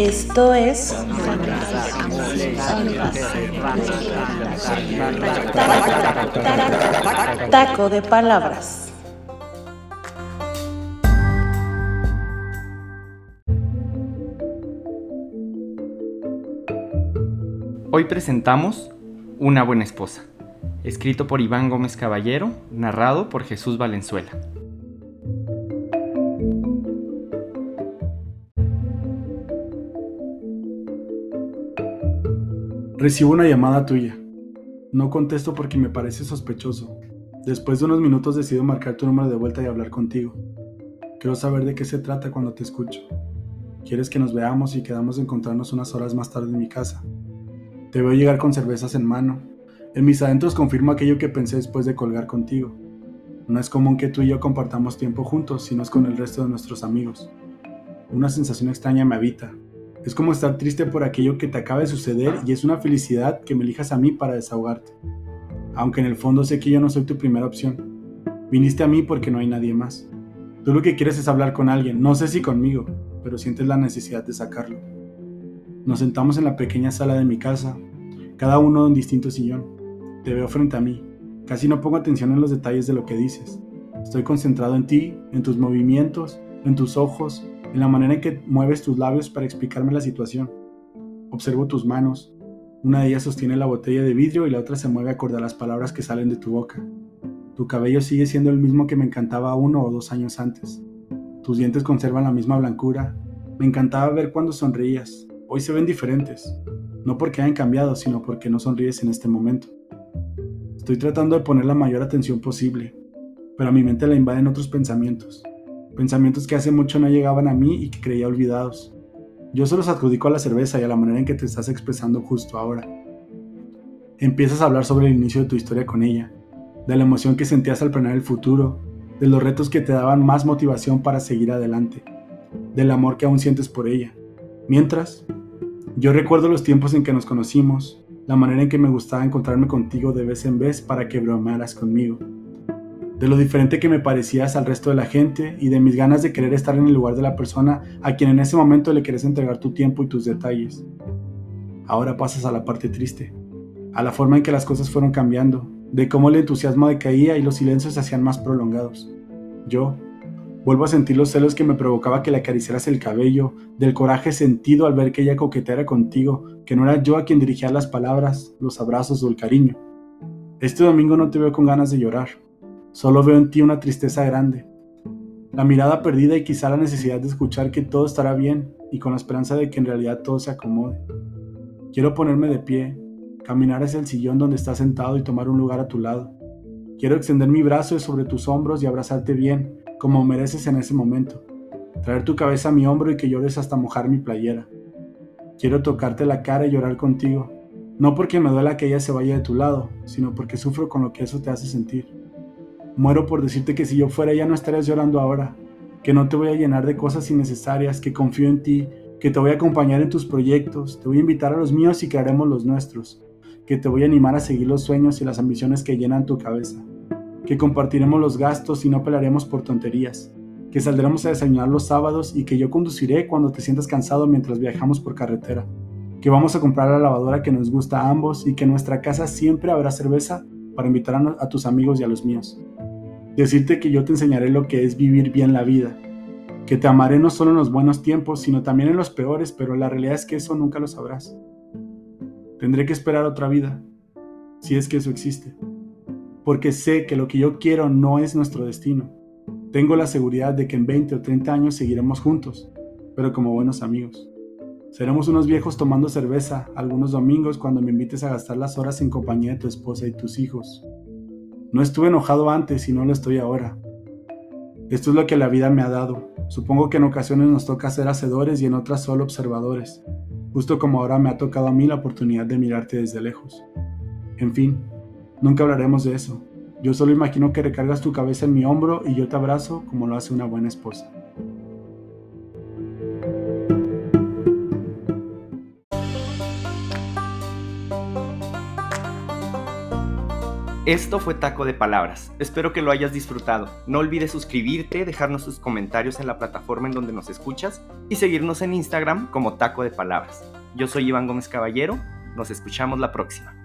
Esto es Taco de Palabras. Hoy presentamos Una buena esposa, escrito por Iván Gómez Caballero, narrado por Jesús Valenzuela. Recibo una llamada tuya. No contesto porque me parece sospechoso. Después de unos minutos decido marcar tu número de vuelta y hablar contigo. Quiero saber de qué se trata cuando te escucho. ¿Quieres que nos veamos y quedamos de encontrarnos unas horas más tarde en mi casa? Te veo llegar con cervezas en mano. En mis adentros confirmo aquello que pensé después de colgar contigo. No es común que tú y yo compartamos tiempo juntos, sino es con el resto de nuestros amigos. Una sensación extraña me habita, es como estar triste por aquello que te acaba de suceder y es una felicidad que me elijas a mí para desahogarte. Aunque en el fondo sé que yo no soy tu primera opción. Viniste a mí porque no hay nadie más. Tú lo que quieres es hablar con alguien, no sé si conmigo, pero sientes la necesidad de sacarlo. Nos sentamos en la pequeña sala de mi casa, cada uno en un distinto sillón. Te veo frente a mí. Casi no pongo atención en los detalles de lo que dices. Estoy concentrado en ti, en tus movimientos, en tus ojos, en la manera en que mueves tus labios para explicarme la situación. Observo tus manos. Una de ellas sostiene la botella de vidrio y la otra se mueve acorde a las palabras que salen de tu boca. Tu cabello sigue siendo el mismo que me encantaba uno o dos años antes. Tus dientes conservan la misma blancura. Me encantaba ver cuando sonreías. Hoy se ven diferentes. No porque hayan cambiado, sino porque no sonríes en este momento. Estoy tratando de poner la mayor atención posible, pero a mi mente la invaden otros pensamientos pensamientos que hace mucho no llegaban a mí y que creía olvidados. Yo se los adjudico a la cerveza y a la manera en que te estás expresando justo ahora. Empiezas a hablar sobre el inicio de tu historia con ella, de la emoción que sentías al planear el futuro, de los retos que te daban más motivación para seguir adelante, del amor que aún sientes por ella. Mientras, yo recuerdo los tiempos en que nos conocimos, la manera en que me gustaba encontrarme contigo de vez en vez para que bromearas conmigo de lo diferente que me parecías al resto de la gente y de mis ganas de querer estar en el lugar de la persona a quien en ese momento le querés entregar tu tiempo y tus detalles. Ahora pasas a la parte triste, a la forma en que las cosas fueron cambiando, de cómo el entusiasmo decaía y los silencios se hacían más prolongados. Yo vuelvo a sentir los celos que me provocaba que le acariciaras el cabello, del coraje sentido al ver que ella coqueteara contigo, que no era yo a quien dirigía las palabras, los abrazos o el cariño. Este domingo no te veo con ganas de llorar, Solo veo en ti una tristeza grande, la mirada perdida y quizá la necesidad de escuchar que todo estará bien y con la esperanza de que en realidad todo se acomode. Quiero ponerme de pie, caminar hacia el sillón donde estás sentado y tomar un lugar a tu lado. Quiero extender mi brazo sobre tus hombros y abrazarte bien, como mereces en ese momento. Traer tu cabeza a mi hombro y que llores hasta mojar mi playera. Quiero tocarte la cara y llorar contigo, no porque me duela que ella se vaya de tu lado, sino porque sufro con lo que eso te hace sentir. Muero por decirte que si yo fuera ya no estarías llorando ahora, que no te voy a llenar de cosas innecesarias, que confío en ti, que te voy a acompañar en tus proyectos, te voy a invitar a los míos y crearemos los nuestros, que te voy a animar a seguir los sueños y las ambiciones que llenan tu cabeza, que compartiremos los gastos y no pelearemos por tonterías, que saldremos a desayunar los sábados y que yo conduciré cuando te sientas cansado mientras viajamos por carretera, que vamos a comprar la lavadora que nos gusta a ambos y que en nuestra casa siempre habrá cerveza para invitar a, tus amigos y a los míos. Decirte que yo te enseñaré lo que es vivir bien la vida, que te amaré no solo en los buenos tiempos, sino también en los peores, pero la realidad es que eso nunca lo sabrás. Tendré que esperar otra vida, si es que eso existe, porque sé que lo que yo quiero no es nuestro destino. Tengo la seguridad de que en 20 o 30 años seguiremos juntos, pero como buenos amigos. Seremos unos viejos tomando cerveza algunos domingos cuando me invites a gastar las horas en compañía de tu esposa y tus hijos. No estuve enojado antes y no lo estoy ahora. Esto es lo que la vida me ha dado. Supongo que en ocasiones nos toca ser hacedores y en otras solo observadores, justo como ahora me ha tocado a mí la oportunidad de mirarte desde lejos. En fin, nunca hablaremos de eso. Yo solo imagino que recargas tu cabeza en mi hombro y yo te abrazo como lo hace una buena esposa. Esto fue Taco de Palabras. Espero que lo hayas disfrutado. No olvides suscribirte, dejarnos tus comentarios en la plataforma en donde nos escuchas y seguirnos en Instagram como Taco de Palabras. Yo soy Iván Gómez Caballero. Nos escuchamos la próxima.